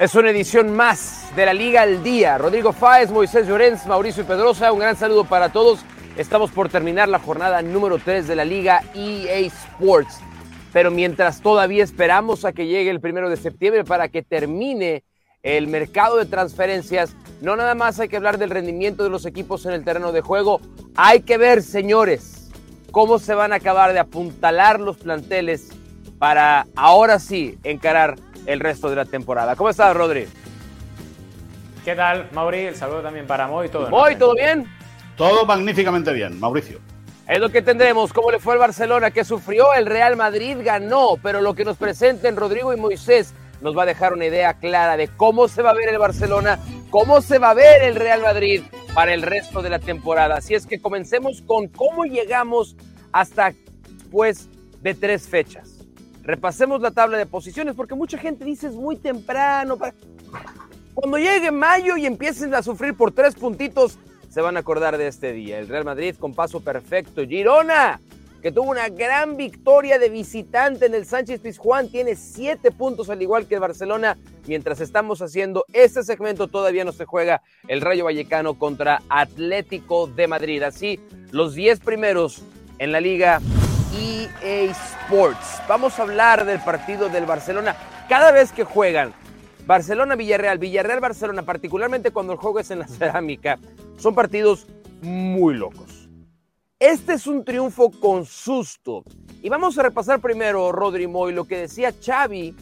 Es una edición más de la Liga al Día. Rodrigo Fáez, Moisés Llorens, Mauricio Pedrosa, un gran saludo para todos. Estamos por terminar la jornada número 3 de la Liga EA Sports. Pero mientras todavía esperamos a que llegue el primero de septiembre para que termine el mercado de transferencias, no nada más hay que hablar del rendimiento de los equipos en el terreno de juego, hay que ver, señores, cómo se van a acabar de apuntalar los planteles para ahora sí encarar el resto de la temporada. ¿Cómo estás, Rodri? ¿Qué tal, Mauri? El saludo también para Moy. ¿Todo Moy, ¿todo bien? Todo magníficamente bien, Mauricio. Es lo que tendremos. ¿Cómo le fue al Barcelona? que sufrió? El Real Madrid ganó, pero lo que nos presenten Rodrigo y Moisés nos va a dejar una idea clara de cómo se va a ver el Barcelona, cómo se va a ver el Real Madrid para el resto de la temporada. Así es que comencemos con cómo llegamos hasta después de tres fechas. Repasemos la tabla de posiciones porque mucha gente dice es muy temprano. Cuando llegue mayo y empiecen a sufrir por tres puntitos, se van a acordar de este día. El Real Madrid con paso perfecto. Girona, que tuvo una gran victoria de visitante en el Sánchez Pizjuán, tiene siete puntos al igual que el Barcelona. Mientras estamos haciendo este segmento, todavía no se juega el Rayo Vallecano contra Atlético de Madrid. Así, los diez primeros en la liga EA Sports. Vamos a hablar del partido del Barcelona. Cada vez que juegan Barcelona-Villarreal, Villarreal-Barcelona, particularmente cuando el juego es en la cerámica, son partidos muy locos. Este es un triunfo con susto. Y vamos a repasar primero, Rodri Moy, lo que decía Xavi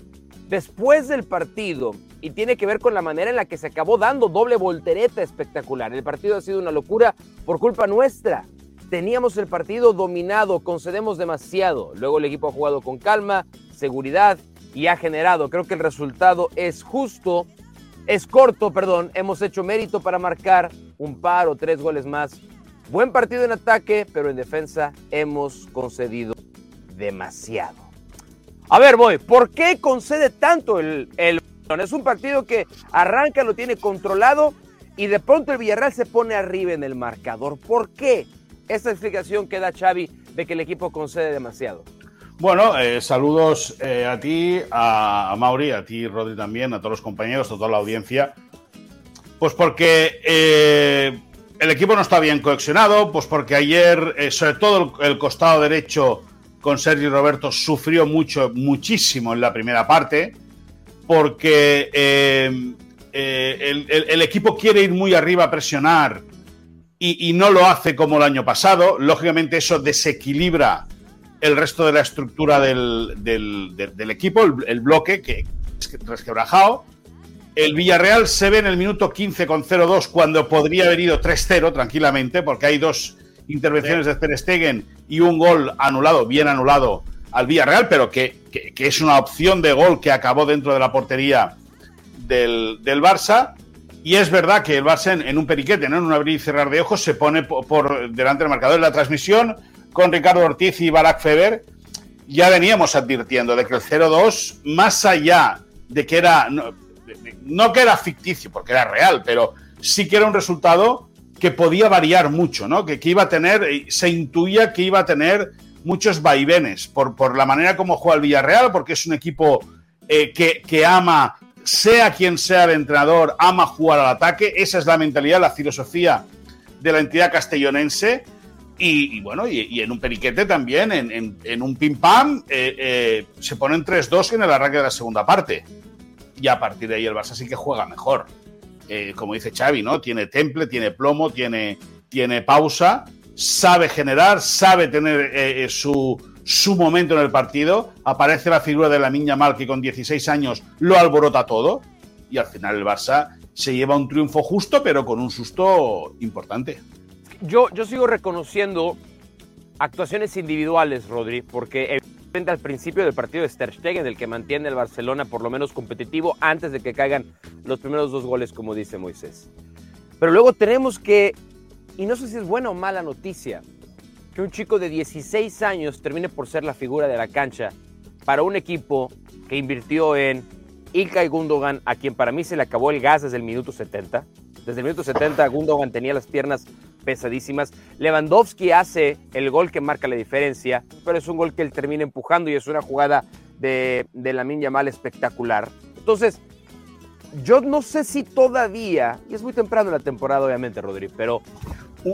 después del partido y tiene que ver con la manera en la que se acabó dando doble voltereta espectacular. El partido ha sido una locura por culpa nuestra. Teníamos el partido dominado, concedemos demasiado. Luego el equipo ha jugado con calma, seguridad y ha generado. Creo que el resultado es justo, es corto, perdón. Hemos hecho mérito para marcar un par o tres goles más. Buen partido en ataque, pero en defensa hemos concedido demasiado. A ver, voy, ¿por qué concede tanto el, el Es un partido que arranca, lo tiene controlado y de pronto el Villarreal se pone arriba en el marcador. ¿Por qué? Esa explicación que da Xavi de que el equipo concede demasiado. Bueno, eh, saludos eh, a ti, a, Mauri, a ti, Rodri también, a todos los compañeros, a toda la audiencia. Pues porque eh, el equipo no está bien cohesionado, pues porque ayer, sobre todo el, costado derecho con Sergio Roberto, sufrió mucho, muchísimo en la primera parte, porque el, equipo quiere ir muy arriba a presionar y, no lo hace como el año pasado. Lógicamente eso desequilibra el resto de la estructura del, equipo, el, bloque que es resquebrajado. El Villarreal se ve en el minuto 15 con 0-2 cuando podría haber ido 3-0 tranquilamente porque hay dos intervenciones de Ter Stegen y un gol anulado, bien anulado al Villarreal, pero que, es una opción de gol que acabó dentro de la portería del, del Barça. Y es verdad que el Barça en, un periquete, ¿no? en un abrir y cerrar de ojos, se pone por, delante del marcador. En la transmisión con Ricardo Ortiz y Barack Feber ya veníamos advirtiendo de que el 0-2, más allá de que era, no, que era ficticio, porque era real, pero sí que era un resultado que podía variar mucho, ¿no? Que, iba a tener, se intuía que iba a tener muchos vaivenes por, por la manera como juega el Villarreal, porque es un equipo eh, que, que, ama sea quien sea el entrenador, ama jugar al ataque. Esa es la mentalidad, la filosofía de la entidad castellonense. Y, bueno, y, en un periquete también, en, un pim pam, eh, eh, se ponen 3-2 en el arranque de la segunda parte. Y a partir de ahí el Barça sí que juega mejor. Eh, como dice Xavi, ¿no? Tiene temple, tiene plomo, tiene, tiene pausa, sabe generar, sabe tener su, su momento en el partido, aparece la figura de la niña Mal que con 16 años lo alborota todo y al final el Barça se lleva un triunfo justo pero con un susto importante. Yo, yo sigo reconociendo actuaciones individuales, Rodri, porque evidentemente al principio del partido de Ter Stegen, el que mantiene el Barcelona por lo menos competitivo antes de que caigan los primeros dos goles, como dice Moisés. Pero luego tenemos que, y no sé si es buena o mala noticia, que un chico de 16 años termine por ser la figura de la cancha para un equipo que invirtió en Ilkay Gundogan, a quien para mí se le acabó el gas desde el minuto 70. Desde el minuto 70 Gundogan tenía las piernas pesadísimas. Lewandowski hace el gol que marca la diferencia, pero es un gol que él termina empujando y es una jugada de, la Yamal espectacular. Entonces, yo no sé si todavía, y es muy temprano en la temporada, obviamente, Rodri, pero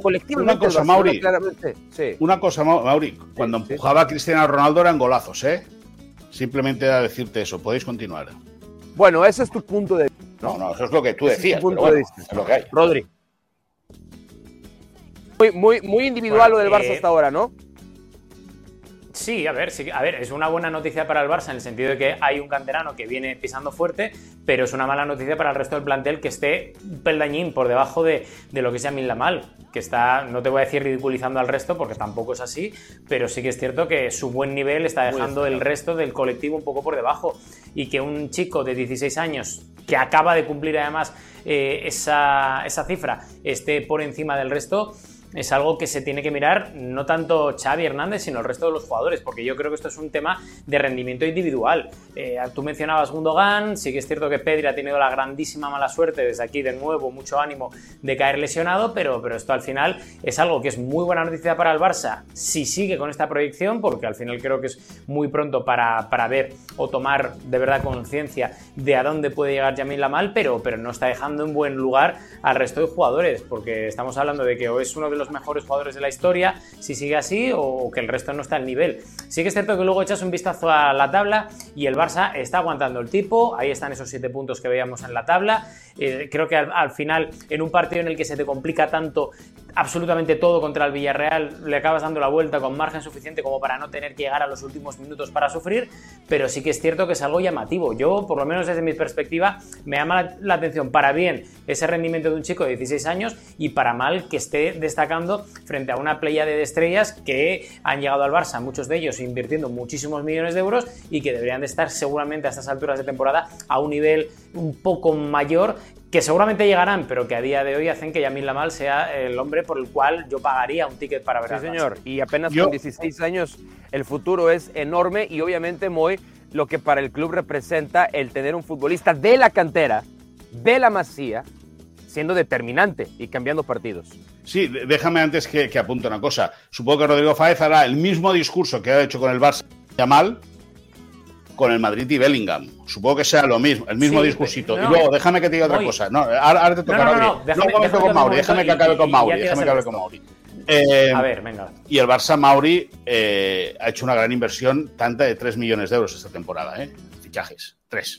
colectivamente. Una cosa, Mauri. Sí. Una cosa, Mauri. Cuando empujaba a Cristiano Ronaldo eran golazos, ¿eh? Simplemente a decirte eso. Podéis continuar. Bueno, ese es tu punto de vista. No, no, eso es lo que tú decías. Es, punto de vista. es lo que hay. Rodri. Muy, muy, muy individual lo del Barça eh, hasta ahora, ¿no? Sí, a ver, sí, a ver, es una buena noticia para el Barça en el sentido de que hay un canterano que viene pisando fuerte, pero es una mala noticia para el resto del plantel que esté un peldañín por debajo de, lo que sea Lamal, que está, no te voy a decir ridiculizando al resto porque tampoco es así, pero sí que es cierto que su buen nivel está dejando el resto del colectivo un poco por debajo y que un chico de 16 años que acaba de cumplir además eh, esa, esa cifra esté por encima del resto es algo que se tiene que mirar no tanto Xavi Hernández, sino el resto de los jugadores, porque yo creo que esto es un tema de rendimiento individual. Eh, tú mencionabas Gundogan, sí que es cierto que Pedri ha tenido la grandísima mala suerte, desde aquí de nuevo mucho ánimo de caer lesionado, pero, pero esto al final es algo que es muy buena noticia para el Barça si sigue con esta proyección, porque al final creo que es muy pronto para, para ver o tomar de verdad conciencia de a dónde puede llegar Jamil Lamal, pero, pero no está dejando en buen lugar al resto de jugadores, porque estamos hablando de que o es uno de los mejores jugadores de la historia, si sigue así, o que el resto no está al nivel. Sí que es cierto que luego echas un vistazo a la tabla y el Barça está aguantando el tipo, ahí están esos siete puntos que veíamos en la tabla. Eh, creo que al, final, en un partido en el que se te complica tanto absolutamente todo contra el Villarreal, le acabas dando la vuelta con margen suficiente como para no tener que llegar a los últimos minutos para sufrir, pero sí que es cierto que es algo llamativo. Yo, por lo menos desde mi perspectiva, me llama la atención para bien ese rendimiento de un chico de 16 años y para mal que esté destacando frente a una playa de estrellas que han llegado al Barça, muchos de ellos invirtiendo muchísimos millones de euros y que deberían de estar seguramente a estas alturas de temporada a un nivel un poco mayor que seguramente llegarán, pero que a día de hoy hacen que Yamil Lamal sea el hombre por el cual yo pagaría un ticket para ver Sí, señor, y apenas con 16 años el futuro es enorme y obviamente muy lo que para el club representa el tener un futbolista de la cantera, de la masía, siendo determinante y cambiando partidos. Sí, déjame antes que, que apunte una cosa. Supongo que Rodrigo Fáez hará el mismo discurso que ha hecho con el Barça mal con el Madrid y Bellingham. Supongo que sea lo mismo, el mismo discursito. y luego, déjame que te diga otra cosa. No, ahora, te toca no, no, déjame, con Mauri. Déjame que acabe con Mauri. Déjame que acabe con Mauri. a ver, venga. Y el Barça Mauri eh, ha hecho una gran inversión, tanta de 3 millones de euros esta temporada, ¿eh? Fichajes. 3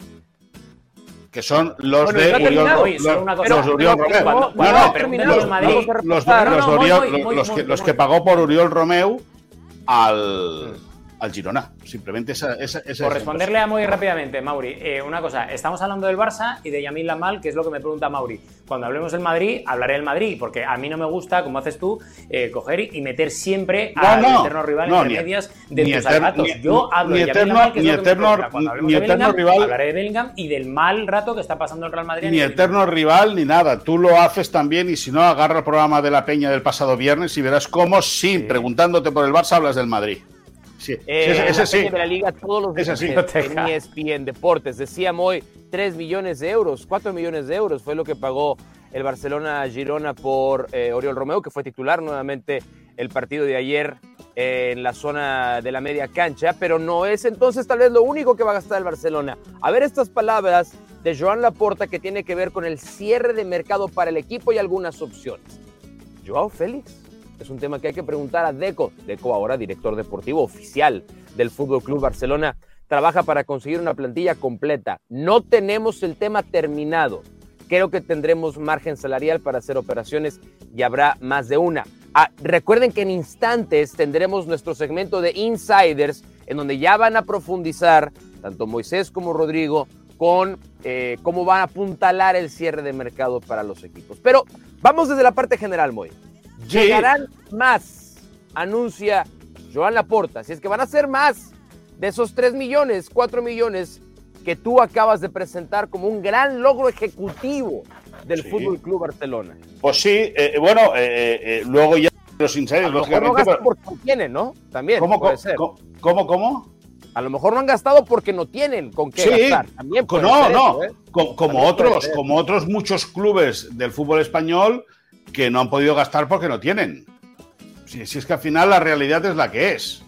que son los de Uriol, Romeu. Los que pagó por Uriol Romeu al, al Girona. Simplemente esa, esa, Por responderle a muy rápidamente, Mauri, eh, una cosa, estamos hablando del Barça y de Yamil Lamal, que es lo que me pregunta Mauri. Cuando hablemos del Madrid, hablaré del Madrid, porque a mí no me gusta, como haces tú, eh, coger y meter siempre al eterno rival en medias de tus zapatos. Yo hablo de Yamil Lamal, que es eterno, ni eterno rival, hablaré de Bellingham y del mal rato que está pasando el Real Madrid. Ni eterno rival ni nada. Tú lo haces también y si no, agarra el programa de la Peña del pasado viernes y verás cómo, sin preguntándote por el Barça, hablas del Madrid. Sí, eh, ese, sí. de la liga todos los días en ESPN Deportes. Decíamos hoy 3 millones de euros, 4 millones de euros fue lo que pagó el Barcelona Girona por eh, Oriol Romeo, que fue titular nuevamente el partido de ayer eh, en la zona de la media cancha, pero no es entonces tal vez lo único que va a gastar el Barcelona. A ver estas palabras de Joan Laporta que tiene que ver con el cierre de mercado para el equipo y algunas opciones. Joao Félix es un tema que hay que preguntar a Deco. Deco ahora director deportivo oficial del Fútbol Club Barcelona trabaja para conseguir una plantilla completa. No tenemos el tema terminado. Creo que tendremos margen salarial para hacer operaciones y habrá más de una. Ah, recuerden que en instantes tendremos nuestro segmento de Insiders, en donde ya van a profundizar tanto Moisés como Rodrigo con eh, cómo van a apuntalar el cierre de mercado para los equipos. Pero vamos desde la parte general, Moy. Llegarán más, anuncia Joan Laporta. Si es que van a ser más de esos 3 millones, 4 millones que tú acabas de presentar como un gran logro ejecutivo del Fútbol Club Barcelona. Pues sí, eh, eh, bueno, eh, luego ya los insiders, lógicamente. No porque no tienen, ¿no? También. ¿Cómo, ¿Cómo, cómo? A lo mejor no han gastado porque no tienen con qué gastar. También no, no. como, otros, como otros muchos clubes del fútbol español que no han podido gastar porque no tienen. Si, es que al final la realidad es la que es.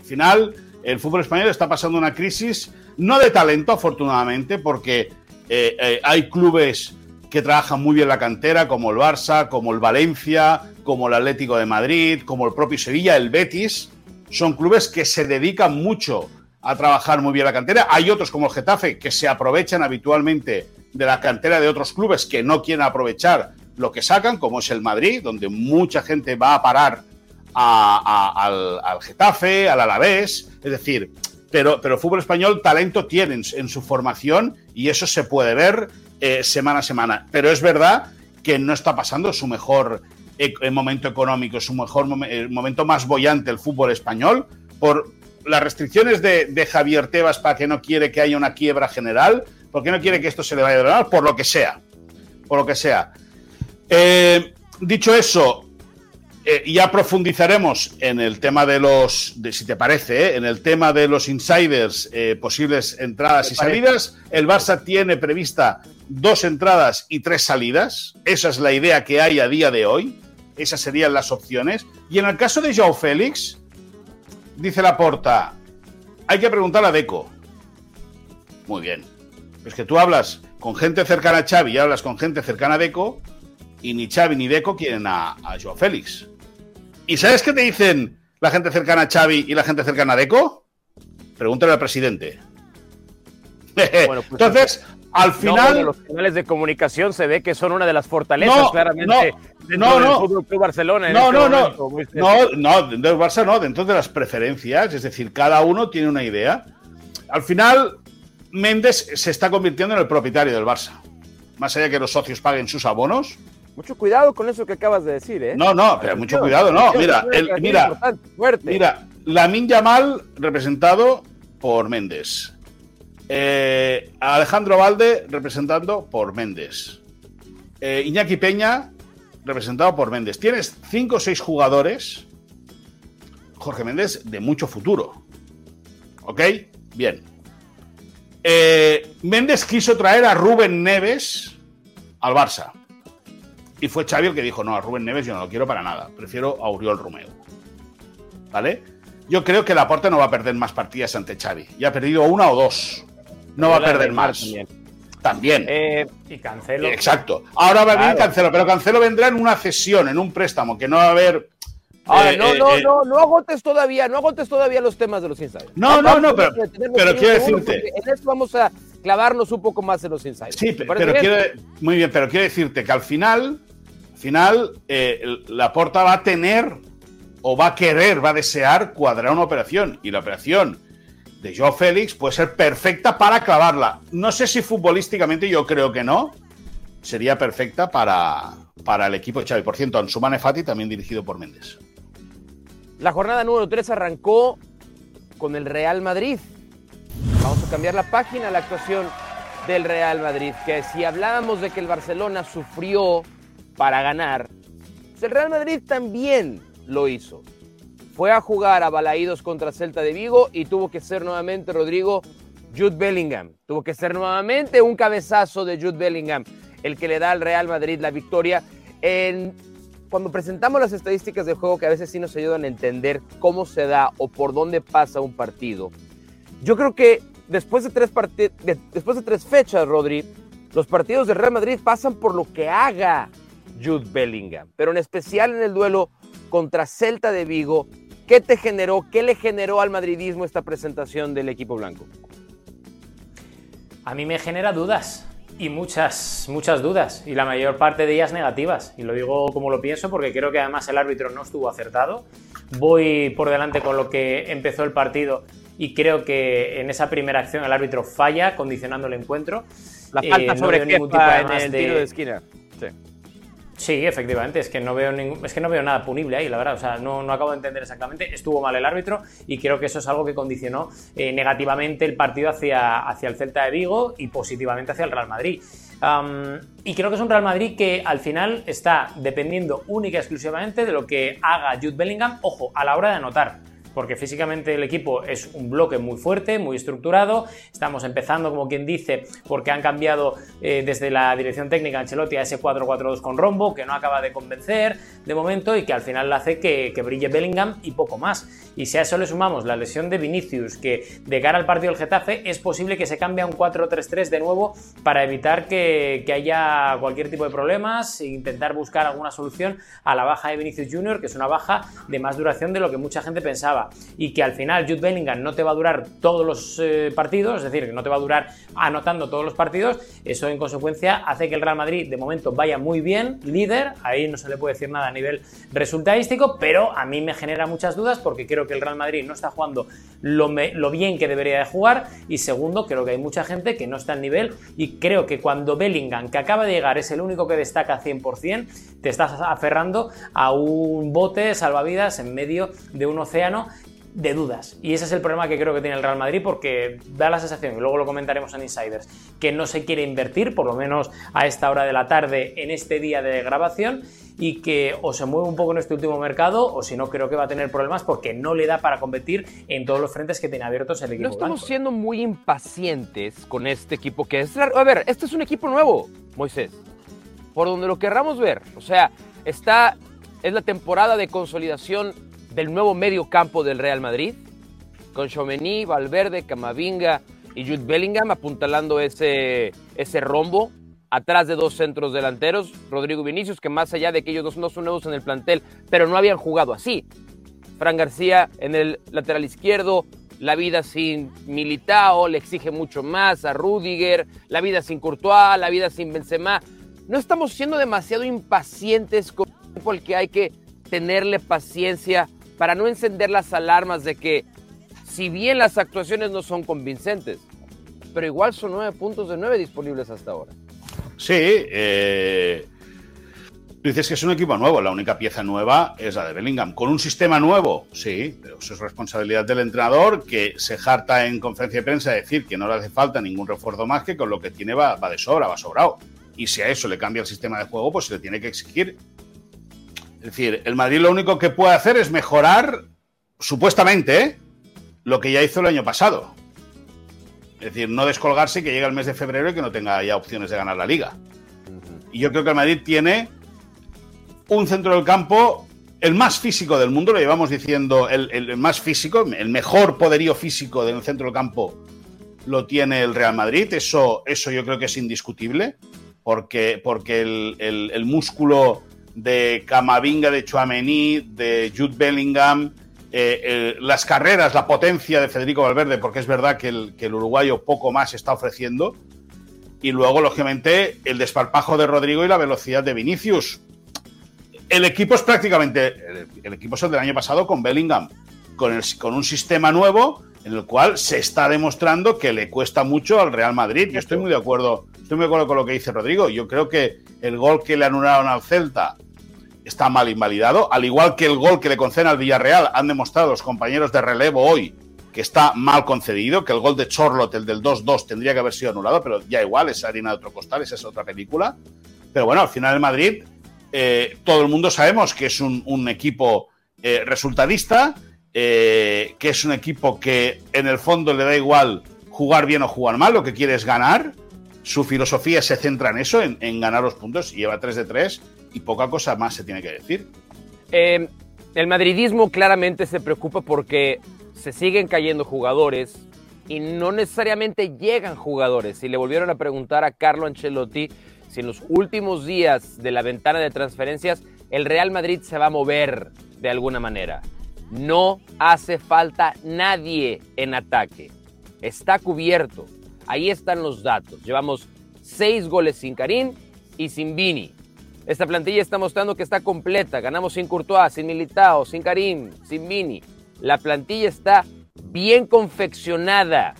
Al final, el fútbol español está pasando una crisis, no de talento, afortunadamente, porque Eh, eh, hay clubes que trabajan muy bien la cantera, como el Barça, como el Valencia, como el Atlético de Madrid, como el propio Sevilla, el Betis. Son clubes que se dedican mucho a trabajar muy bien la cantera. Hay otros como el Getafe que se aprovechan habitualmente de la cantera de otros clubes que no quieren aprovechar lo que sacan, como es el Madrid, donde mucha gente va a parar al, Getafe, al Alavés. Es decir, pero, pero fútbol español talento tienen en su formación y eso se puede ver eh, semana a semana. Pero es verdad que no está pasando su mejor eh, momento económico, su mejor momento más bollante el fútbol español por las restricciones de, Javier Tebas para que no quiere que haya una quiebra general, porque no quiere que esto se le vaya a donar, por lo que sea. Por lo que sea. Eh, dicho eso, eh, ya profundizaremos en el tema de los, de, si te parece, eh, en el tema de los insiders, posibles entradas y salidas. El Barça tiene prevista dos entradas y tres salidas. Esa es la idea que hay a día de hoy. Esas serían las opciones. Y en el caso de Joao Félix, Dice la porta, hay que preguntar a Deco. Muy bien. Es que tú hablas con gente cercana a Xavi y hablas con gente cercana a Deco y ni Xavi ni Deco quieren a, a Joao Félix. ¿Y sabes qué te dicen la gente cercana a Xavi y la gente cercana a Deco? Pregúntale al presidente. Pues Entonces, al final. los canales de comunicación se ve que son una de las fortalezas, claramente, no, no, del Fútbol Barcelona. no, este no, no. No, no, dentro del Barça no, dentro de las preferencias. Es decir, cada uno tiene una idea. Al final, Méndez se está convirtiendo en el propietario del Barça. Más allá de que los socios paguen sus abonos. Mucho cuidado con eso que acabas de decir, ¿eh? No, no, pero mucho cuidado, no. Mira, el, mira, mira, Lamin Yamal representado por Méndez. Eh, Alejandro Valde, representando por Méndez. Eh, Iñaki Peña, representado por Méndez. Tienes cinco o seis jugadores, Jorge Méndez, de mucho futuro. ¿Ok? Bien. Eh, Méndez quiso traer a Rubén Neves al Barça. Y fue Xavi el que dijo, no, a Rubén Neves yo no lo quiero para nada. Prefiero a Uriol Romeo. ¿Vale? Yo creo que Laporte no va a perder más partidas ante Xavi. Ya ha perdido una o dos no va a perder más. También. Eh, y Cancelo. Exacto. Ahora va a venir Cancelo, pero Cancelo vendrá en una cesión, en un préstamo, que no va a haber. Eh, no, no, eh, no, no agotes todavía, no agotes todavía los temas de los insiders. No, no, no, pero, pero quiero decirte. En esto vamos a clavarnos un poco más en los insiders. Sí, pero quiero, muy bien, pero quiero decirte que al final, al final, la porta va a tener o va a querer, va a desear cuadrar una operación. Y la operación de Joe Félix puede ser perfecta para clavarla. No sé si futbolísticamente, yo creo que no. Sería perfecta para, para el equipo de Xavi. Por cierto, Ansumane Fati también dirigido por Méndez. La jornada número 3 arrancó con el Real Madrid. Vamos a cambiar la página, la actuación del Real Madrid, que si hablábamos de que el Barcelona sufrió para ganar, el Real Madrid también lo hizo fue a jugar a Balaídos contra Celta de Vigo y tuvo que ser nuevamente Rodrigo Jude Bellingham. Tuvo que ser nuevamente un cabezazo de Jude Bellingham el que le da al Real Madrid la victoria. En, cuando presentamos las estadísticas del juego que a veces sí nos ayudan a entender cómo se da o por dónde pasa un partido, yo creo que después de tres, después de tres fechas, Rodri, los partidos del Real Madrid pasan por lo que haga Jude Bellingham, pero en especial en el duelo contra Celta de Vigo ¿Qué te generó, qué le generó al madridismo esta presentación del equipo blanco? A mí me genera dudas y muchas, muchas dudas y la mayor parte de ellas negativas. Y lo digo como lo pienso porque creo que además el árbitro no estuvo acertado. Voy por delante con lo que empezó el partido y creo que en esa primera acción el árbitro falla condicionando el encuentro. La falta eh, sobre ningún tipo en el tiro de esquina. Sí. Sí, efectivamente, es que no veo ningún, es que no veo nada punible ahí, la verdad. O sea, no, no acabo de entender exactamente. Estuvo mal el árbitro y creo que eso es algo que condicionó eh, negativamente el partido hacia, hacia el Celta de Vigo y positivamente hacia el Real Madrid. y creo que es un Real Madrid que al final está dependiendo única y exclusivamente de lo que haga Jude Bellingham, ojo, a la hora de anotar. Porque físicamente el equipo es un bloque muy fuerte, muy estructurado. Estamos empezando, como quien dice, porque han cambiado eh, desde la dirección técnica Ancelotti a ese 4-4-2 con rombo, que no acaba de convencer de momento y que al final hace que, brille Bellingham y poco más. Y si a eso le sumamos la lesión de Vinicius, que de cara al partido del Getafe es posible que se cambie a un 4-3-3 de nuevo para evitar que, que haya cualquier tipo de problemas e intentar buscar alguna solución a la baja de Vinicius Jr., que es una baja de más duración de lo que mucha gente pensaba. Y que al final Jude Bellingham no te va a durar todos los eh, partidos, es decir, que no te va a durar anotando todos los partidos. Eso en consecuencia hace que el Real Madrid de momento vaya muy bien, líder. Ahí no se le puede decir nada a nivel resultadístico, pero a mí me genera muchas dudas porque creo que el Real Madrid no está jugando lo, lo bien que debería de jugar. Y segundo, creo que hay mucha gente que no está al nivel. Y creo que cuando Bellingham, que acaba de llegar, es el único que destaca 100%, te estás aferrando a un bote salvavidas en medio de un océano de dudas. Y ese es el problema que creo que tiene el Real Madrid porque da la sensación, y luego lo comentaremos en Insiders, que no se quiere invertir, por lo menos a esta hora de la tarde, en este día de grabación, y que o se mueve un poco en este último mercado o si no creo que va a tener problemas porque no le da para competir en todos los frentes que tiene abiertos el equipo. No estamos siendo muy impacientes con este equipo que es... A ver, este es un equipo nuevo, Moisés por donde lo querramos ver. O sea, está, es la temporada de consolidación del nuevo medio campo del Real Madrid, con Chomení, Valverde, Camavinga y Jude Bellingham apuntalando ese, ese rombo atrás de dos centros delanteros, Rodrigo Vinicius, que más allá de que ellos no son nuevos en el plantel, pero no habían jugado así. Fran García en el lateral izquierdo, la vida sin Militao le exige mucho más a Rudiger, la vida sin Courtois, la vida sin Benzema no estamos siendo demasiado impacientes con el que hay que tenerle paciencia para no encender las alarmas de que si bien las actuaciones no son convincentes, pero igual son nueve puntos de nueve disponibles hasta ahora. Sí, eh, dices que es un equipo nuevo, la única pieza nueva es la de Bellingham. ¿Con un sistema nuevo? Sí, pero eso es responsabilidad del entrenador que se jarta en conferencia de prensa a decir que no le hace falta ningún refuerzo más que con lo que tiene va, va de sobra, va sobrado y si a eso le cambia el sistema de juego, pues se le tiene que exigir. Es decir, el Madrid lo único que puede hacer es mejorar, supuestamente, lo que ya hizo el año pasado. Es decir, no descolgarse y que llegue el mes de febrero y que no tenga ya opciones de ganar la liga. Y yo creo que el Madrid tiene un centro del campo, el más físico del mundo, lo llevamos diciendo, el, el más físico, el mejor poderío físico del centro del campo lo tiene el Real Madrid. Eso, eso yo creo que es indiscutible porque, porque el, músculo de Camavinga, de Chouameni, de Jude Bellingham, eh, las carreras, la potencia de Federico Valverde, porque es verdad que el, uruguayo poco más está ofreciendo, y luego, lógicamente, el desparpajo de Rodrigo y la velocidad de Vinicius. El equipo es prácticamente, el, equipo es el del año pasado con Bellingham, con, con un sistema nuevo en el cual se está demostrando que le cuesta mucho al Real Madrid. Yo estoy muy de acuerdo, estoy muy de acuerdo con lo que dice Rodrigo. Yo creo que el gol que le anularon al Celta está mal invalidado, al igual que el gol que le conceden al Villarreal, han demostrado los compañeros de relevo hoy que está mal concedido, que el gol de Chorlot, el del 2-2, tendría que haber sido anulado, pero ya igual, es harina de otro costal, esa es otra película. Pero bueno, al final el Madrid, eh, todo el mundo sabemos que es un, equipo eh, resultadista, eh, que es un equipo que en el fondo le da igual jugar bien o jugar mal, lo que quiere es ganar. Su filosofía se centra en eso, en, ganar los puntos, y lleva 3 de 3 y poca cosa más se tiene que decir. Eh, el madridismo claramente se preocupa porque se siguen cayendo jugadores y no necesariamente llegan jugadores. Y le volvieron a preguntar a Carlo Ancelotti si en los últimos días de la ventana de transferencias el Real Madrid se va a mover de alguna manera. No hace falta nadie en ataque. Está cubierto. Ahí están los datos. Llevamos seis goles sin Karim y sin Vini. Esta plantilla está mostrando que está completa. Ganamos sin Courtois, sin Militao, sin Karim, sin Vini. La plantilla está bien confeccionada,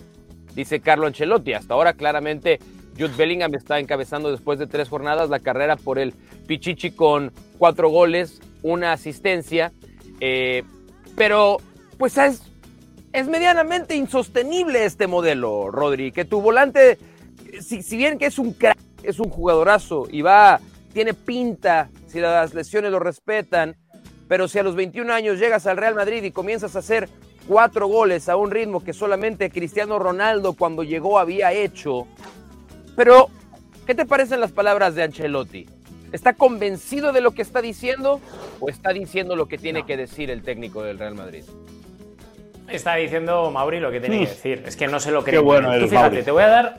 dice Carlo Ancelotti. Hasta ahora claramente Jude Bellingham está encabezando después de tres jornadas la carrera por el Pichichi con cuatro goles, una asistencia. Eh, pero, pues es, es medianamente insostenible este modelo, Rodri. Que tu volante, si, si bien que es un crack, es un jugadorazo y va, tiene pinta, si las lesiones lo respetan, pero si a los 21 años llegas al Real Madrid y comienzas a hacer cuatro goles a un ritmo que solamente Cristiano Ronaldo cuando llegó había hecho, pero ¿qué te parecen las palabras de Ancelotti? ¿Está convencido de lo que está diciendo o está diciendo lo que tiene que decir el técnico del Real Madrid? Está diciendo Mauri lo que tiene que decir. Es que no sé lo que. Qué bueno Tú fíjate, te voy a dar,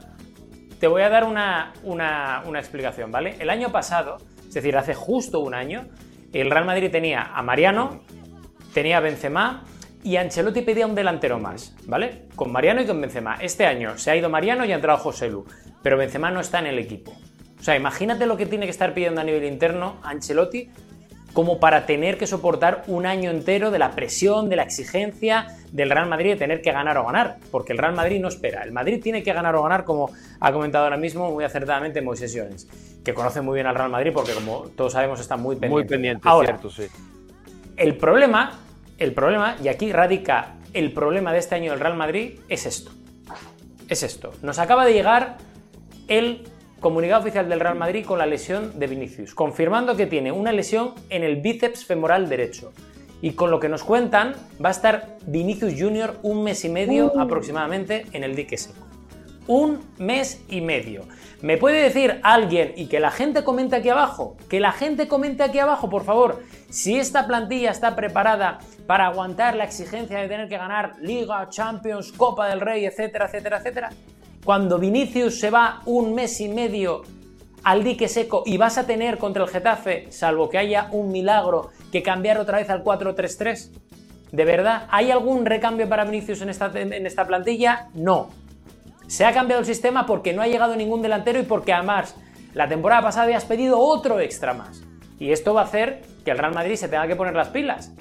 te voy a dar una, una, una explicación, ¿vale? El año pasado, es decir, hace justo un año, el Real Madrid tenía a Mariano, tenía a Benzema y Ancelotti pedía un delantero más, ¿vale? Con Mariano y con Benzema. Este año se ha ido Mariano y ha entrado José Lu, pero Benzema no está en el equipo. O sea, imagínate lo que tiene que estar pidiendo a nivel interno Ancelotti como para tener que soportar un año entero de la presión, de la exigencia del Real Madrid de tener que ganar o ganar, porque el Real Madrid no espera. El Madrid tiene que ganar o ganar, como ha comentado ahora mismo muy acertadamente Moisés Llorens, que conoce muy bien al Real Madrid porque, como todos sabemos, está muy pendiente. Muy pendiente, ahora, cierto, sí. El problema, el problema, y aquí radica el problema de este año del Real Madrid, es esto. Es esto. Nos acaba de llegar el comunicado oficial del Real Madrid con la lesión de Vinicius, confirmando que tiene una lesión en el bíceps femoral derecho. Y con lo que nos cuentan, va a estar Vinicius Jr. un mes y medio aproximadamente en el dique seco. Un mes y medio. ¿Me puede decir alguien y que la gente comente aquí abajo? Que la gente comente aquí abajo, por favor, si esta plantilla está preparada para aguantar la exigencia de tener que ganar Liga, Champions, Copa del Rey, etcétera, etcétera, etcétera. Cuando Vinicius se va un mes y medio al dique seco y vas a tener contra el Getafe, salvo que haya un milagro, que cambiar otra vez al 4-3-3? ¿De verdad? ¿Hay algún recambio para Vinicius en esta, en esta plantilla? No. Se ha cambiado el sistema porque no ha llegado ningún delantero y porque además la temporada pasada habías pedido otro extra más. Y esto va a hacer que el Real Madrid se tenga que poner las pilas.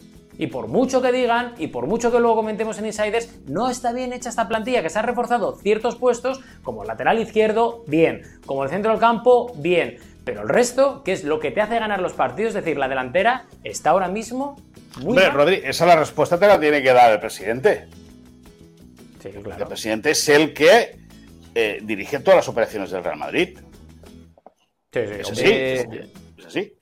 Y por mucho que digan, y por mucho que luego comentemos en Insiders, no está bien hecha esta plantilla, que se ha reforzado ciertos puestos, como el lateral izquierdo, bien, como el centro del campo, bien. Pero el resto, que es lo que te hace ganar los partidos, es decir, la delantera, está ahora mismo muy Hombre. Rodri, esa la respuesta te la tiene que dar el presidente. Sí, El claro. presidente es el que eh, dirige todas las operaciones del Real Madrid. Sí, sí, Es así. Es así.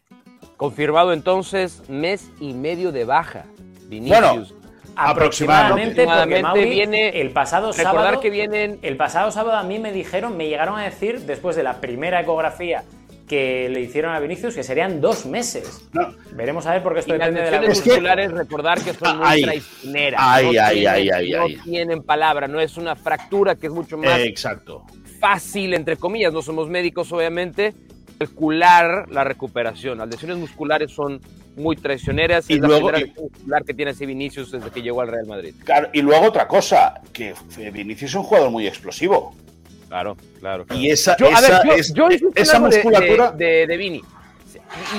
Confirmado entonces, mes y medio de baja. Vinicius. Bueno, Aproximadamente, porque Aproximadamente Mauri, viene- el pasado Recordar sábado, que vienen el pasado sábado a mí me dijeron, me llegaron a decir después de la primera ecografía que le hicieron a Vinicius que serían dos meses. No. Veremos a ver porque esto Y depende de la musculares, recordar que son muy Ay. traicioneras. Ay, no ay, tienen, ay, ay, no ay. tienen palabra, no es una fractura que es mucho más Eh, exacto. fácil, entre comillas, no somos médicos obviamente, calcular la recuperación. Las lesiones musculares son muy traicioneras Y es la luego- primera y- muscular que tiene ese Vinicius desde que llegó al Real Madrid. Claro, y luego otra cosa, que Vinicius es un jugador muy explosivo. Claro, claro. Y esa, Yo, a esa, ver, yo, es- yo insisto en esa de- musculatura. de, de, de Vini.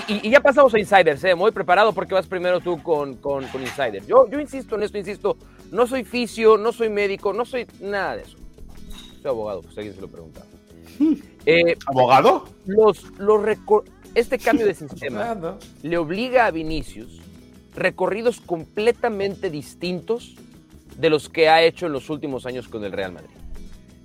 Y, y- y ya pasamos a Insiders, ¿eh? muy preparado porque vas primero tú con, con, con Insiders. Yo, yo insisto en esto, insisto, no soy fisio, no soy médico, no soy nada de eso. Soy abogado, pues alguien se lo pregunta. Eh, ¿Abogado? los, los recor- este cambio de sistema le obliga a Vinicius recorridos completamente distintos de los que ha hecho en los últimos años con el Real Madrid.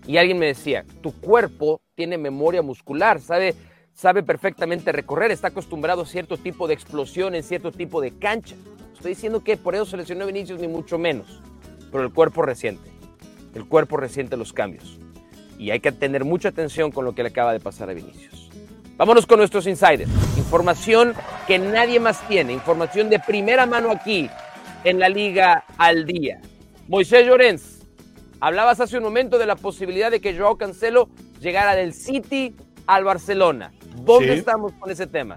Y alguien me decía, tu cuerpo tiene memoria muscular, sabe, sabe perfectamente recorrer, está acostumbrado a cierto tipo de explosión en cierto tipo de cancha. Estoy diciendo que por eso se lesionó Vinicius ni mucho menos, pero el cuerpo resiente, el cuerpo resiente los cambios. Y hay que tener mucha atención con lo que le acaba de pasar a Vinicius. Vámonos con nuestros insiders. Información que nadie más tiene. Información de primera mano aquí en la Liga al Día. Moisés Llorens, hablabas hace un momento de la posibilidad de que Joao Cancelo llegara del City al Barcelona. ¿Dónde Sí. estamos con ese tema?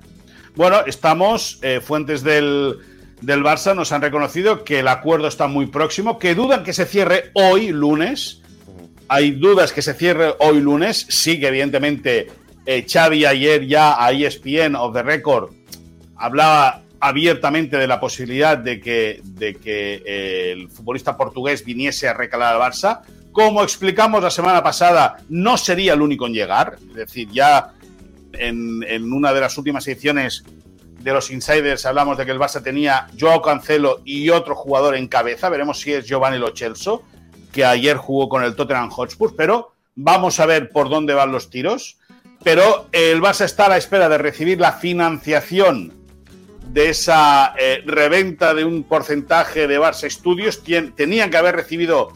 Bueno, estamos, eh, fuentes del, del Barça nos han reconocido que el acuerdo está muy próximo, que dudan que se cierre hoy, lunes. Hay dudas que se cierre hoy, lunes. Sí, que evidentemente eh, Xavi ayer ya a ESPN of the Record hablaba abiertamente de la posibilidad de que, eh, el futbolista portugués viniese a recalar al Barça. Como explicamos la semana pasada, no sería el único en llegar. Es decir, ya en, en una de las últimas ediciones de los insiders hablamos de que el Barça tenía Joao Cancelo y otro jugador en cabeza. Veremos si es Giovanni Lo Celso, que ayer jugó con el Tottenham Hotspur, pero vamos a ver por dónde van los tiros. Pero el Barça está a la espera de recibir la financiación de esa eh, reventa de un porcentaje de Barça Studios. tenían que haber recibido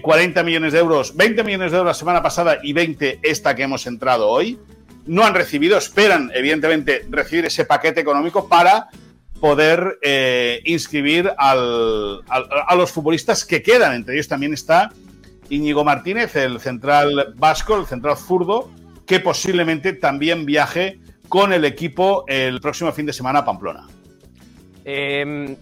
40 millones de euros, 20 millones de euros la semana pasada y 20 esta que hemos entrado hoy. No han recibido, esperan evidentemente recibir ese paquete económico para poder inscribir al, a los futbolistas que quedan. Entre ellos también está Íñigo Martínez, el central vasco, el central zurdo, que posiblemente también viaje con el equipo el próximo fin de semana a Pamplona. Em,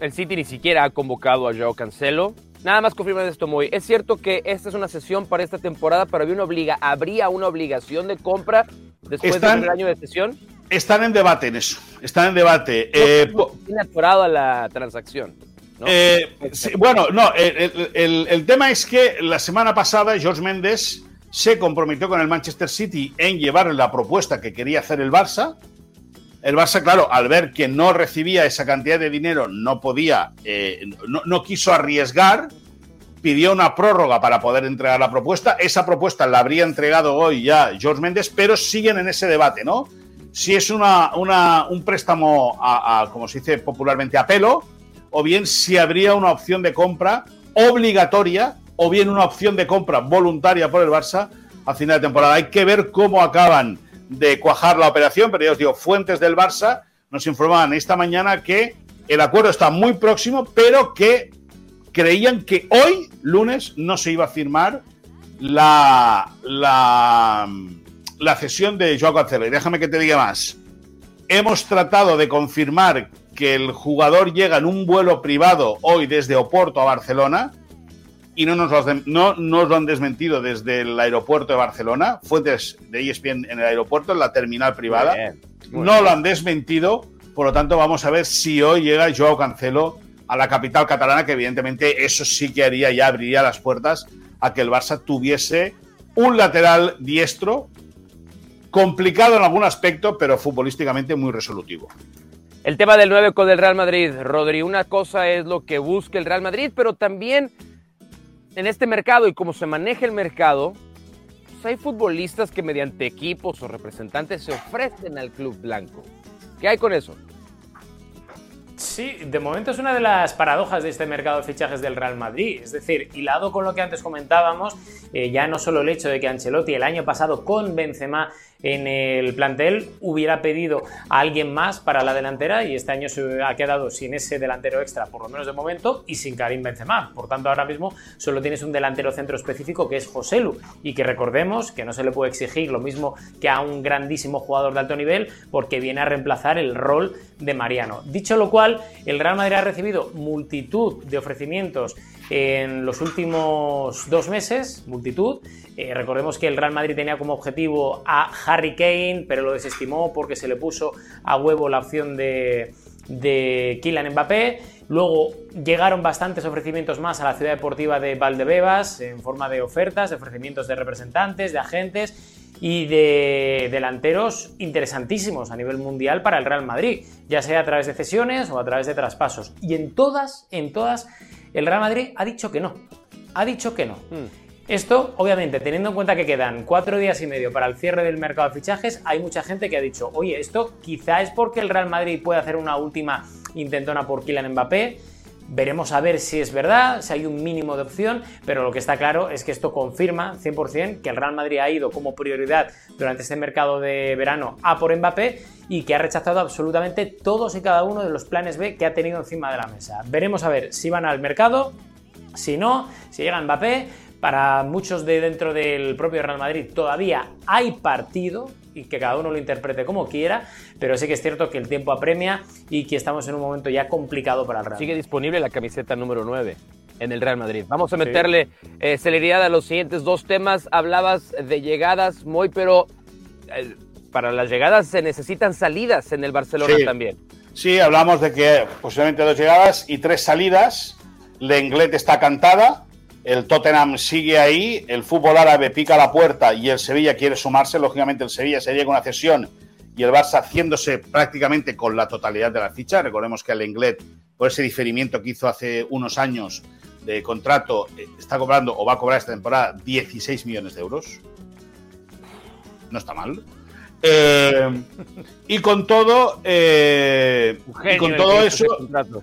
el City ni siquiera ha convocado a Joao Cancelo. Nada más confirma esto muy. Es cierto que esta es una sesión para esta temporada, pero había una obliga, habría una obligación de compra después del año de sesión. Están en debate en eso. Están en debate. Eh, tiene atorado a la transacción. Eh, bueno, no, el, tema es que la semana pasada George Méndez se comprometió con el Manchester City en llevar la propuesta que quería hacer el Barça. El Barça, claro, al ver que no recibía esa cantidad de dinero, no podía, eh, no, quiso arriesgar, pidió una prórroga para poder entregar la propuesta. Esa propuesta la habría entregado hoy ya George Méndez, pero siguen en ese debate, ¿no? Si es una, un préstamo, a, como se dice popularmente, a pelo, o bien si habría una opción de compra obligatoria o bien una opción de compra voluntaria por el Barça a final de temporada. Hay que ver cómo acaban de cuajar la operación, pero ya os digo, fuentes del Barça nos informaban esta mañana que el acuerdo está muy próximo, pero que creían que hoy, lunes, no se iba a firmar la, la, la cesión de Joao Cancelo. Y déjame que te diga más. Hemos tratado de confirmar que el jugador llega en un vuelo privado hoy desde Oporto a Barcelona y no nos, lo, no nos lo han desmentido desde el aeropuerto de Barcelona, fuentes de ESPN en el aeropuerto, en la terminal privada. no lo han desmentido, por lo tanto vamos a ver si hoy llega Joao Cancelo a la capital catalana, que evidentemente eso sí que haría, ya abriría las puertas a que el Barça tuviese un lateral diestro complicado en algún aspecto, pero futbolísticamente muy resolutivo. El tema del 9 con el Real Madrid, Rodri, una cosa es lo que busca el Real Madrid, pero también en este mercado y cómo se maneja el mercado, pues hay futbolistas que mediante equipos o representantes se ofrecen al club blanco. ¿Qué hay con eso? Sí, de momento es una de las paradojas de este mercado de fichajes del Real Madrid. Es decir, hilado con lo que antes comentábamos, eh, ya no solo el hecho de que Ancelotti el año pasado con Benzema en el plantel hubiera pedido a alguien más para la delantera y este año se ha quedado sin ese delantero extra, por lo menos de momento, y sin Karim Benzema. Por tanto, ahora mismo solo tienes un delantero centro específico que es Joselu y que recordemos que no se le puede exigir lo mismo que a un grandísimo jugador de alto nivel porque viene a reemplazar el rol de Mariano. Dicho lo cual, el Real Madrid ha recibido multitud de ofrecimientos en los últimos dos meses, multitud. Eh, recordemos que el Real Madrid tenía como objetivo a Harry Kane, pero lo desestimó porque se le puso a huevo la opción de, de Kylian Mbappé. Luego llegaron bastantes ofrecimientos más a la ciudad deportiva de Valdebebas en forma de ofertas, de ofrecimientos de representantes, de agentes y de delanteros interesantísimos a nivel mundial para el Real Madrid, ya sea a través de cesiones o a través de traspasos. Y en todas, en todas el Real Madrid ha dicho que no. Ha dicho que no. Hmm. Esto, obviamente, teniendo en cuenta que quedan cuatro días y medio para el cierre del mercado de fichajes, hay mucha gente que ha dicho, oye, esto quizá es porque el Real Madrid puede hacer una última intentona por Kylian Mbappé. Veremos a ver si es verdad, si hay un mínimo de opción, pero lo que está claro es que esto confirma 100% que el Real Madrid ha ido como prioridad durante este mercado de verano a por Mbappé y que ha rechazado absolutamente todos y cada uno de los planes B que ha tenido encima de la mesa. Veremos a ver si van al mercado, si no, si llega Mbappé. Para muchos de dentro del propio Real Madrid todavía hay partido, y que cada uno lo interprete como quiera, pero sí que es cierto que el tiempo apremia y que estamos en un momento ya complicado para el Real. Sigue disponible la camiseta número 9 en el Real Madrid. Vamos a meterle eh, celeridad a los siguientes dos temas. Hablabas de llegadas, muy, pero eh, para las llegadas se necesitan salidas en el Barcelona también. Sí, hablamos de que posiblemente dos llegadas y tres salidas. Lenglet está cantada, el Tottenham sigue ahí, el fútbol árabe pica la puerta y el Sevilla quiere sumarse. Lógicamente, el Sevilla sería con una cesión y el Barça haciéndose prácticamente con la totalidad de la ficha. Recordemos que el Englet, por ese diferimiento que hizo hace unos años de contrato, eh, está cobrando o va a cobrar esta temporada 16 millones de euros. No está mal. Eh, y con todo, eh, y con todo eso.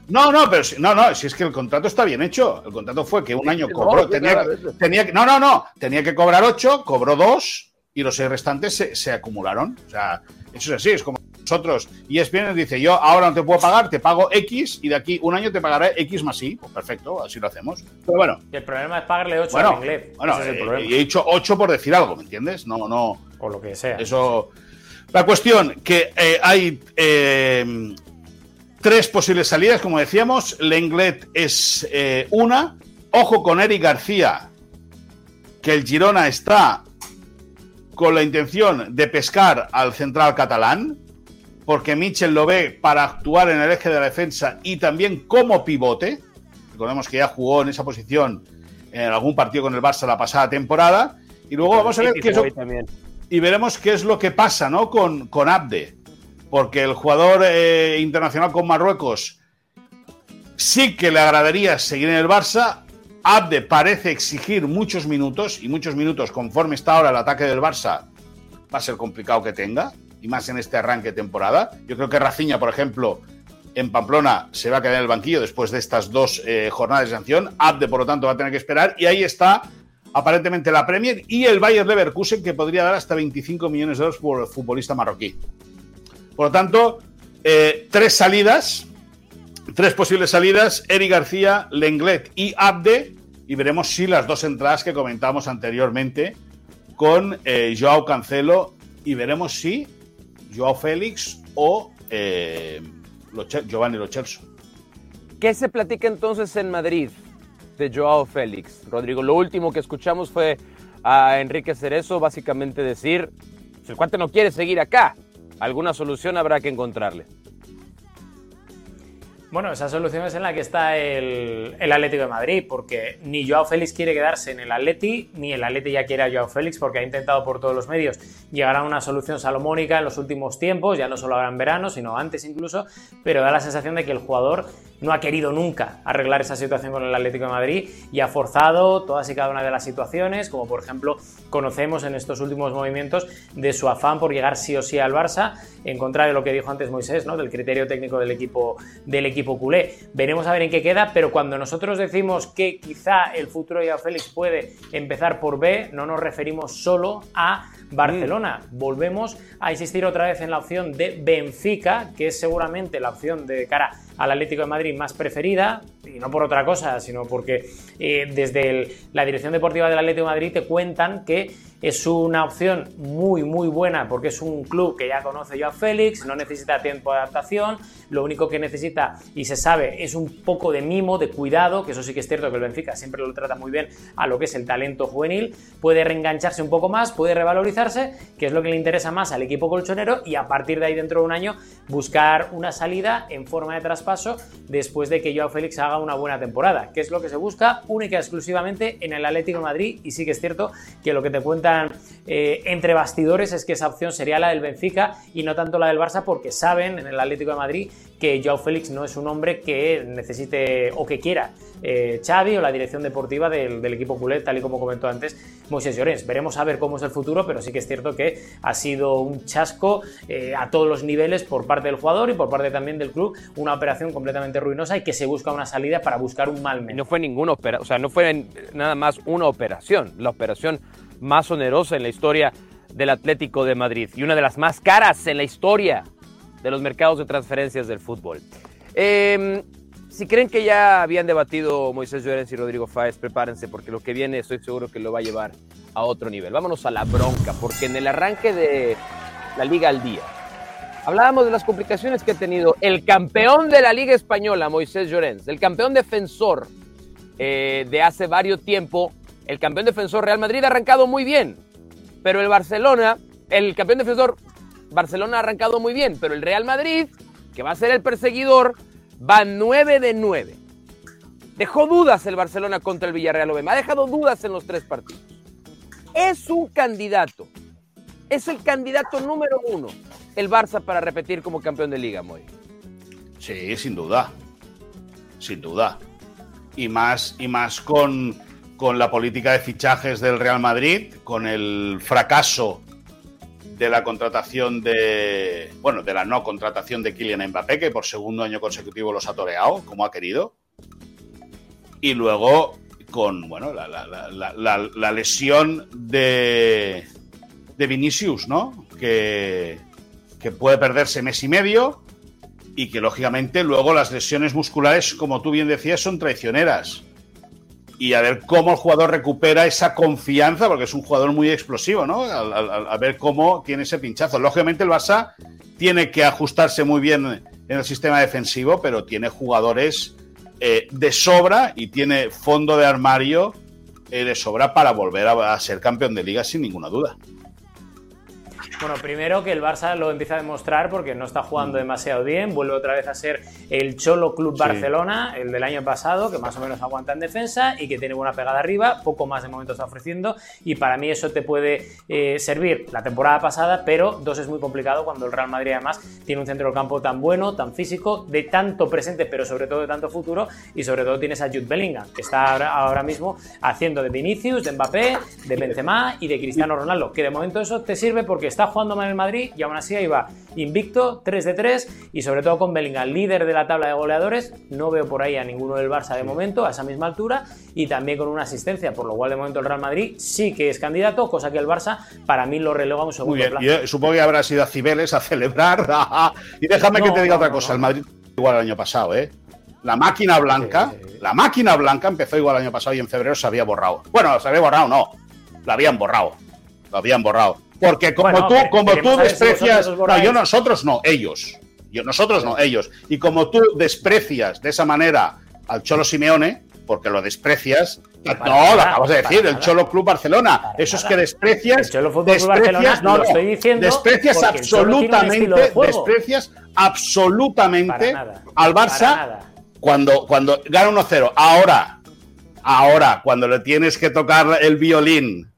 No, no, pero no, no, si es que el contrato está bien hecho. El contrato fue que un año cobró. tenía, tenía, no, no, no. Tenía que cobrar ocho, cobró dos y los seis restantes se, se acumularon. O sea, eso es así, es como nosotros. Y ESPN nos dice, yo ahora no te puedo pagar, te pago X y de aquí un año te pagaré X más Y. Pues perfecto, así lo hacemos. Pero bueno. el problema es pagarle 8 al inglés. Bueno, eh, y he dicho 8 por decir algo, ¿me entiendes? No, no. O lo que sea. Eso. La cuestión que eh, hay eh, tres posibles salidas, como decíamos. Lenglet es una. Ojo con Eric García, que el Girona está con la intención de pescar al central catalán porque Mitchell lo ve para actuar en el eje de la defensa y también como pivote. Recordemos que ya jugó en esa posición en algún partido con el Barça la pasada temporada. Y luego vamos a ver qué es y veremos qué es lo que pasa ¿no? con, con Abde. Porque el jugador eh, internacional con Marruecos sí que le agradaría seguir en el Barça. Abde parece exigir muchos minutos y muchos minutos conforme está ahora el ataque del Barça va a ser complicado que tenga y más en este arranque de temporada. Yo creo que Raciña, por ejemplo, en Pamplona se va a quedar en el banquillo después de estas dos eh, jornadas de sanción. Abde, por lo tanto, va a tener que esperar. Y ahí está aparentemente la Premier y el Bayer Leverkusen, que podría dar hasta 25 millones de euros por el futbolista marroquí. Por lo tanto, eh, tres salidas, tres posibles salidas, Eri García, Lenglet y Abde, y veremos si las dos entradas que comentamos anteriormente con eh, Joao Cancelo, y veremos si Joao Félix o eh, Giovanni Lochelso. ¿Qué se platica entonces en Madrid de Joao Félix? Rodrigo, lo último que escuchamos fue a Enrique Cerezo básicamente decir, si el cuate no quiere seguir acá, alguna solución habrá que encontrarle. Bueno, esa solución es en la que está el, Atlético de Madrid, porque ni Joao Félix quiere quedarse en el Atleti, ni el Atleti ya quiere a Joao Félix, porque ha intentado por todos los medios llegar a una solución salomónica en los últimos tiempos, ya no solo ahora en verano, sino antes incluso, pero da la sensación de que el jugador no ha querido nunca arreglar esa situación con el Atlético de Madrid y ha forzado todas y cada una de las situaciones, como por ejemplo conocemos en estos últimos movimientos de su afán por llegar sí o sí al Barça, en contra de lo que dijo antes Moisés, ¿no? del criterio técnico del equipo, del equipo culé. Veremos a ver en qué queda, pero cuando nosotros decimos que quizá el futuro de Félix puede empezar por B, no nos referimos solo a Barcelona. Volvemos a insistir otra vez en la opción de Benfica, que es seguramente la opción de cara al Atlético de Madrid más preferida, y no por otra cosa, sino porque eh, desde la dirección deportiva del Atlético de Madrid te cuentan que es una opción muy muy buena porque es un club que ya conoce yo a Félix, no necesita tiempo de adaptación, lo único que necesita y se sabe es un poco de mimo, de cuidado, que eso sí que es cierto que el Benfica siempre lo trata muy bien a lo que es el talento juvenil, puede reengancharse un poco más, puede revalorizarse, que es lo que le interesa más al equipo colchonero y a partir de ahí dentro de un año buscar una salida en forma de traspaso después de que Joao Félix haga una buena temporada, que es lo que se busca única y exclusivamente en el Atlético Madrid y sí que es cierto que lo que te cuenta eh, entre bastidores es que esa opción sería la del Benfica y no tanto la del Barça porque saben en el Atlético de Madrid que Joao Félix no es un hombre que necesite o que quiera eh, Xavi o la dirección deportiva del, equipo culé, tal y como comentó antes Moisés Llorens. Veremos a ver cómo es el futuro, pero sí que es cierto que ha sido un chasco eh, a todos los niveles por parte del jugador y por parte también del club, una operación completamente ruinosa y que se busca una salida para buscar un mal No fue ninguna operación, o sea, no fue nada más una operación, la operación más onerosa en la historia del Atlético de Madrid y una de las más caras en la historia de los mercados de transferencias del fútbol. Em, si creen que ya habían debatido Moisés Llorens y Rodrigo Fáez, prepárense porque lo que viene estoy seguro que lo va a llevar a otro nivel. Vámonos a la bronca, porque en el arranque de la Liga al Día hablábamos de las complicaciones que ha tenido el campeón de la Liga Española, Moisés Llorens, el campeón defensor eh, de hace varios tiempo, el campeón defensor Real Madrid ha arrancado muy bien, pero el Barcelona, el campeón defensor Barcelona ha arrancado muy bien, pero el Real Madrid, que va a ser el perseguidor, va 9 de 9. Dejó dudas el Barcelona contra el Villarreal Obema, ha dejado dudas en los tres partidos. Es un candidato, es el candidato número uno, el Barça para repetir como campeón de liga, Moy. Sí, sin duda, sin duda. Y más, y más con con la política de fichajes del Real Madrid, con el fracaso de la contratación de, bueno, de la no contratación de Kylian Mbappé, que por segundo año consecutivo los ha toreado, como ha querido. Y luego con, bueno, la, lesión de, de Vinicius, ¿no? Que, que puede perderse mes y medio y que lógicamente luego las lesiones musculares, como tú bien decías, son traicioneras y a ver cómo el jugador recupera esa confianza, porque es un jugador muy explosivo, ¿no? A, ver cómo tiene ese pinchazo. Lógicamente el Barça tiene que ajustarse muy bien en el sistema defensivo, pero tiene jugadores eh, de sobra y tiene fondo de armario eh, de sobra para volver a ser campeón de liga sin ninguna duda. Bueno, primero que el Barça lo empieza a demostrar porque no está jugando mm. demasiado bien, vuelve otra vez a ser el Cholo Club Barcelona, el del año pasado, que más o menos aguanta en defensa y que tiene buena pegada arriba, poco más de momento está ofreciendo y para mí eso te puede eh, servir la temporada pasada, pero dos es muy complicado cuando el Real Madrid además tiene un centro del campo tan bueno, tan físico, de tanto presente, pero sobre todo de tanto futuro y sobre todo tienes a Jude Bellingham, que está ahora, ahora mismo haciendo de Vinicius, de Mbappé, de Benzema y de Cristiano Ronaldo, que de momento eso te sirve porque está jugando mal el Madrid y aún así ahí va invicto, 3 de 3 y sobre todo con Bellingham, líder de la tabla de goleadores. No veo por ahí a ninguno del Barça de momento a esa misma altura y también con una asistencia, por lo cual de momento el Real Madrid sí que es candidato, cosa que el Barça para mí lo relega un segundo Muy bien. supongo que habrá sido a Cibeles a celebrar. y déjame que te diga otra cosa, el Madrid igual el año pasado, ¿eh? La máquina blanca, la máquina blanca empezó igual el año pasado y en febrero se había borrado. Bueno, se había borrado, no. Lo habían borrado. Lo habían borrado. Porque como tú, como tú desprecias. no, yo nosotros no, ellos. Yo, nosotros no, ellos. Y como tú desprecias de esa manera al Cholo Simeone, porque lo desprecias. no, lo acabas de decir, el Cholo Club Barcelona. Eso es que desprecias. El Cholo desprecias, no, lo estoy diciendo. Desprecias absolutamente, desprecias absolutamente al Barça cuando, cuando gana 1-0. Ahora, ahora, cuando le tienes que tocar el violín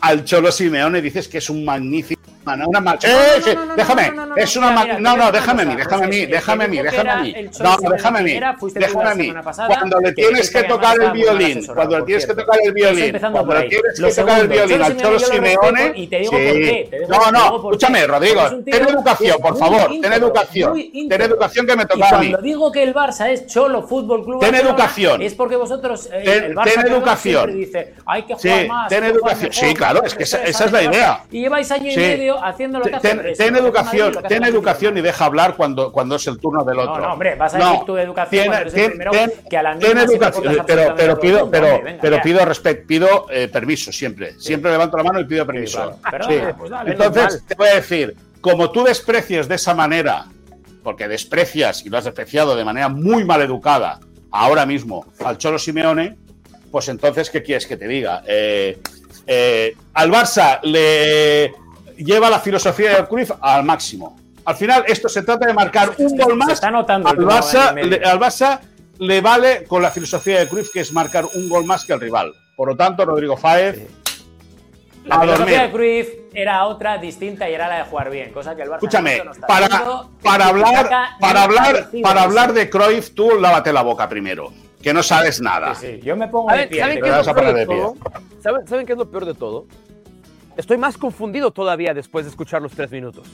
al Cholo Simeone dices que es un magnífico una marcha. ¡Eh! déjame, es una No, no, déjame a mí, déjame a mí, déjame a mí, déjame a mí. No, déjame a mí, déjame a mí. Cuando le tienes que tocar el violín, cuando le tienes que tocar el violín, cuando le tienes que tocar el violín al Cholo Simeone. No, no, escúchame, Rodrigo, ten educación, por favor, ten educación. Ten educación que me toca a mí. Cuando digo que el Barça es Cholo Fútbol Club Ten educación. Es porque vosotros, el Barça educación. dice, hay que jugar más. Ten educación. Sí, claro, es que esa es la idea. Y lleváis año y medio haciendo lo que ten, ten educación, ten educación y deja hablar cuando, cuando es el turno del otro. No, no, hombre, vas a decir tu educación ten, primero que a la ten educación, pero, pero pido, pero, pero pido respeto, pido eh, permiso siempre. Siempre levanto la mano y pido permiso. Sí, pues Entonces, te voy a decir, como tú desprecias de esa manera, porque desprecias y lo has despreciado de manera muy mal educada ahora mismo al Cholo Simeone, pues entonces, ¿qué quieres que te diga? Eh, eh, al Barça le lleva la filosofía de Cruyff al máximo. Al final, esto se trata de marcar un gol más. Está notando al, Barça, le, al Barça le vale con la filosofía de Cruyff, que es marcar un gol más que el rival. Por lo tanto, Rodrigo Fáez. La filosofía de Cruyff era otra distinta y era la de jugar bien, cosa que el Barça Escúchame, para, para hablar, para hablar, para hablar de Cruyff, tú lávate la boca primero, que no sabes nada. Sí, Yo me pongo de pie. ¿saben, qué es lo peor de todo? ¿Saben qué es lo peor de todo? Estoy más confundido todavía después de escuchar los tres minutos.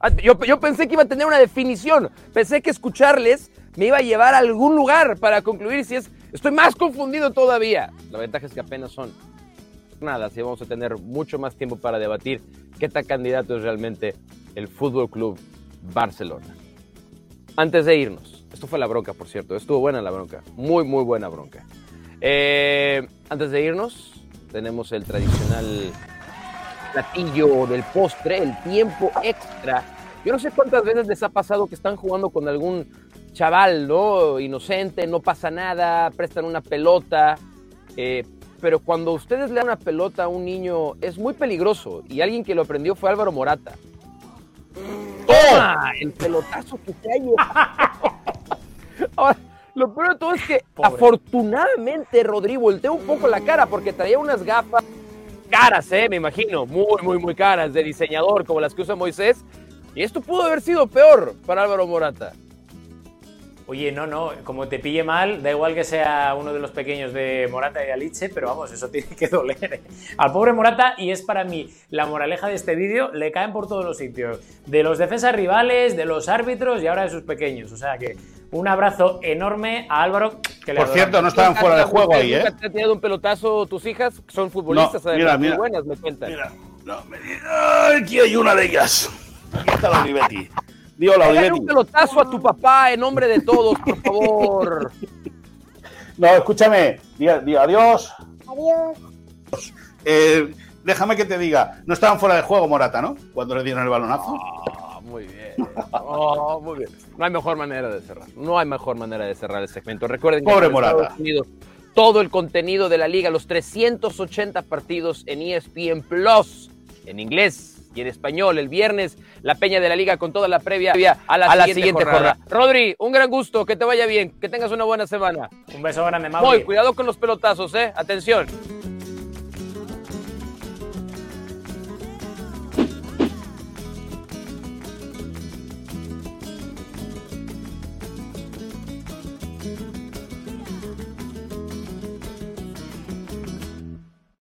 Ah, yo, pensé que iba a tener una definición. Pensé que escucharles me iba a llevar a algún lugar para concluir si es. Estoy más confundido todavía. La ventaja es que apenas son nada, si vamos a tener mucho más tiempo para debatir qué tal candidato es realmente el Fútbol Club Barcelona. Antes de irnos, esto fue la bronca, por cierto. Estuvo buena la bronca. Muy, muy buena bronca. Eh, antes de irnos, tenemos el tradicional platillo del postre, el tiempo extra. Yo no sé cuántas veces les ha pasado que están jugando con algún chaval, ¿no? Inocente, no pasa nada, prestan una pelota. Eh, pero cuando ustedes le dan una pelota a un niño es muy peligroso. Y alguien que lo aprendió fue Álvaro Morata. ¡Toma! El pelotazo que se Ahora, lo peor de todo es que afortunadamente Rodrigo volteó un poco la cara porque traía unas gafas caras, ¿eh? Me imagino, muy, muy, muy caras de diseñador como las que usa Moisés. Y esto pudo haber sido peor para Álvaro Morata. Oye, no, no, como te pille mal, da igual que sea uno de los pequeños de Morata y Aliche, pero vamos, eso tiene que doler. ¿eh? Al pobre Morata, y es para mí la moraleja de este vídeo, le caen por todos los sitios. De los defensas rivales, de los árbitros y ahora de sus pequeños. O sea que un abrazo enorme a Álvaro. Que por cierto, no estaban fuera de juego ahí, ¿eh? ¿Te han tirado un pelotazo tus hijas? Son futbolistas, no, mira, mira, muy buenas, me cuentan. Mira, no, me... aquí hay una de ellas. Aquí está la Olivetti. La Dale un pelotazo a tu papá en nombre de todos, por favor. No, escúchame. Diga, diga adiós. Adiós. Eh, déjame que te diga. No estaban fuera de juego, Morata, ¿no? Cuando le dieron el balonazo. Oh, muy bien. Oh, muy bien. No hay mejor manera de cerrar. No hay mejor manera de cerrar el segmento. Recuerden que Pobre Morata. Unidos, todo el contenido de la liga, los 380 partidos en ESPN Plus, en inglés y en español. El viernes, la Peña de la Liga con toda la previa a la, siguiente, jornada. Rodri, un gran gusto, que te vaya bien, que tengas una buena semana. Un beso grande, Mauri. Voy, cuidado con los pelotazos, ¿eh? Atención.